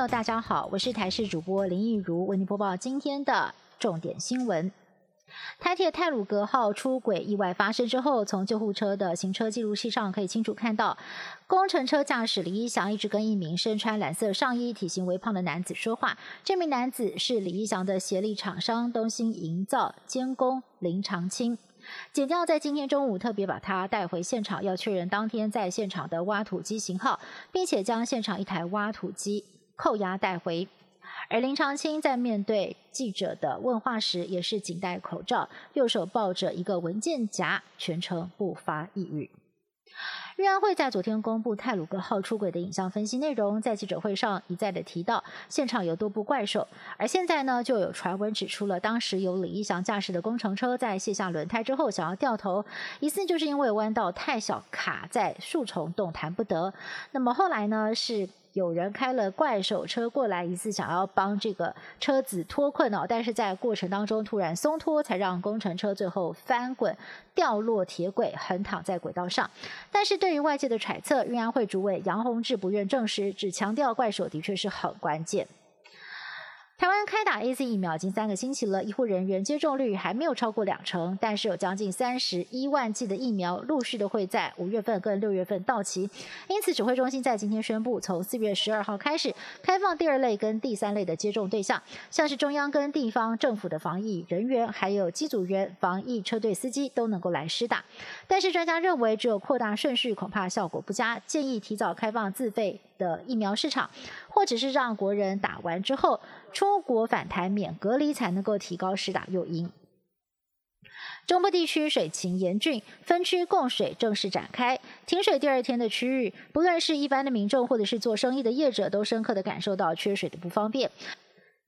友，大家好，我是台视主播林奕如，为您播报今天的重点新闻。台铁泰鲁格号出轨意外发生之后，从救护车的行车记录器上可以清楚看到，工程车驾驶李一祥一直跟一名身穿蓝色上衣、体型微胖的男子说话。这名男子是李一祥的协力厂商东兴营造监工林长青。检调在今天中午特别把他带回现场，要确认当天在现场的挖土机型号，并且将现场一台挖土机扣押带回。而林长青在面对记者的问话时，也是仅戴口罩，右手抱着一个文件夹，全程不发一语。运安会在昨天公布泰鲁格号出轨的影像分析内容，在记者会上一再的提到现场有多部怪兽，而现在呢就有传闻指出了当时由李义祥驾驶的工程车在卸下轮胎之后想要掉头，疑似就是因为弯道太小卡在树丛动弹不得。那么后来呢是。有人开了怪手车过来，疑似想要帮这个车子脱困哦，但是在过程当中突然松脱，才让工程车最后翻滚掉落铁轨，横躺在轨道上。但是对于外界的揣测，运安会主委杨宏志不愿证实，只强调怪手的确是很关键。台湾开打 A Z 疫苗已经三个星期了，医护人员接种率还没有超过两成，但是有将近三十一万剂的疫苗陆续的会在五月份跟六月份到期，因此指挥中心在今天宣布，从四月十二号开始开放第二类跟第三类的接种对象，像是中央跟地方政府的防疫人员，还有机组员、防疫车队司机都能够来施打。但是专家认为，只有扩大顺序恐怕效果不佳，建议提早开放自费的疫苗市场，或者是让国人打完之后。出国返台免隔离才能够提高施打诱因。中部地区水情严峻，分区供水正式展开。停水第二天的区域，不论是一般的民众或者是做生意的业者，都深刻的感受到缺水的不方便。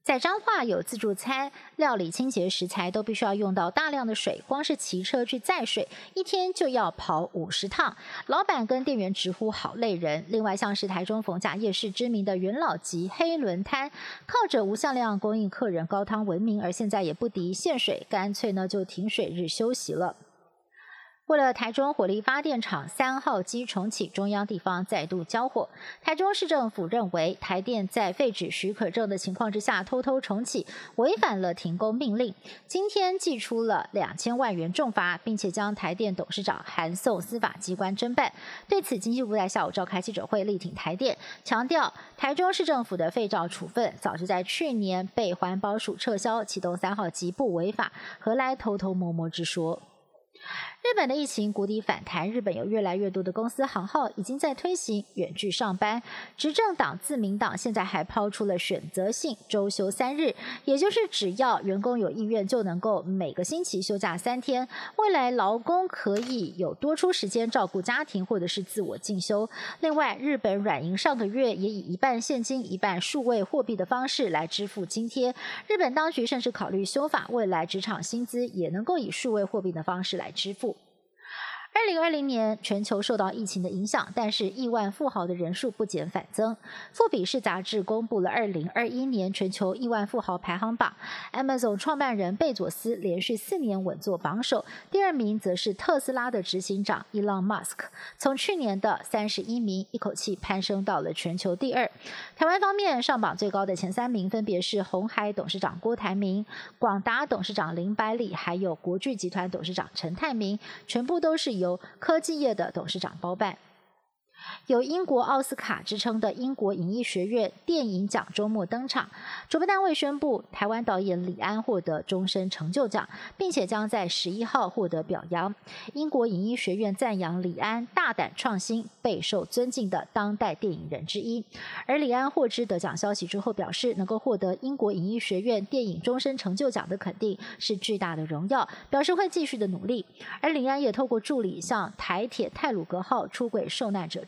在彰化有自助餐料理清洁食材都必须要用到大量的水，光是骑车去载水，一天就要跑五十趟。老板跟店员直呼好累人。另外像是台中逢甲夜市知名的元老级黑轮摊，靠着无限量供应客人高汤闻名，而现在也不敌限水，干脆呢就停水日休息了。为了台中火力发电厂三号机重启，中央地方再度交火。台中市政府认为，台电在废止许可证的情况之下偷偷重启，违反了停工命令。今天寄出了两千万元重罚，并且将台电董事长函送司法机关侦办。对此，经济部在下午召开记者会力挺台电，强调台中市政府的废照处分早就在去年被环保署撤销，启动三号机不违法，何来偷偷摸摸之说？日本的疫情谷底反弹，日本有越来越多的公司行号已经在推行远距上班。执政党自民党现在还抛出了选择性周休三日，也就是只要员工有意愿，就能够每个星期休假三天。未来劳工可以有多出时间照顾家庭或者是自我进修。另外，日本软银上个月也以一半现金、一半数位货币的方式来支付津贴。日本当局甚至考虑修法，未来职场薪资也能够以数位货币的方式来支付。二零二零年，全球受到疫情的影响，但是亿万富豪的人数不减反增。富比士杂志公布了二零二一年全球亿万富豪排行榜，Amazon 创办人贝佐斯连续四年稳坐榜首，第二名则是特斯拉的执行长伊朗马斯克，从去年的三十一名一口气攀升到了全球第二。台湾方面上榜最高的前三名分别是红海董事长郭台铭、广达董事长林百里，还有国巨集团董事长陈泰明，全部都是以。由科技业的董事长包办。有英国奥斯卡之称的英国影艺学院电影奖周末登场，主办单位宣布台湾导演李安获得终身成就奖，并且将在十一号获得表扬。英国影艺学院赞扬李安大胆创新，备受尊敬的当代电影人之一。而李安获知得奖消息之后，表示能够获得英国影艺学院电影终身成就奖的肯定是巨大的荣耀，表示会继续的努力。而李安也透过助理向台铁泰鲁格号出轨受难者。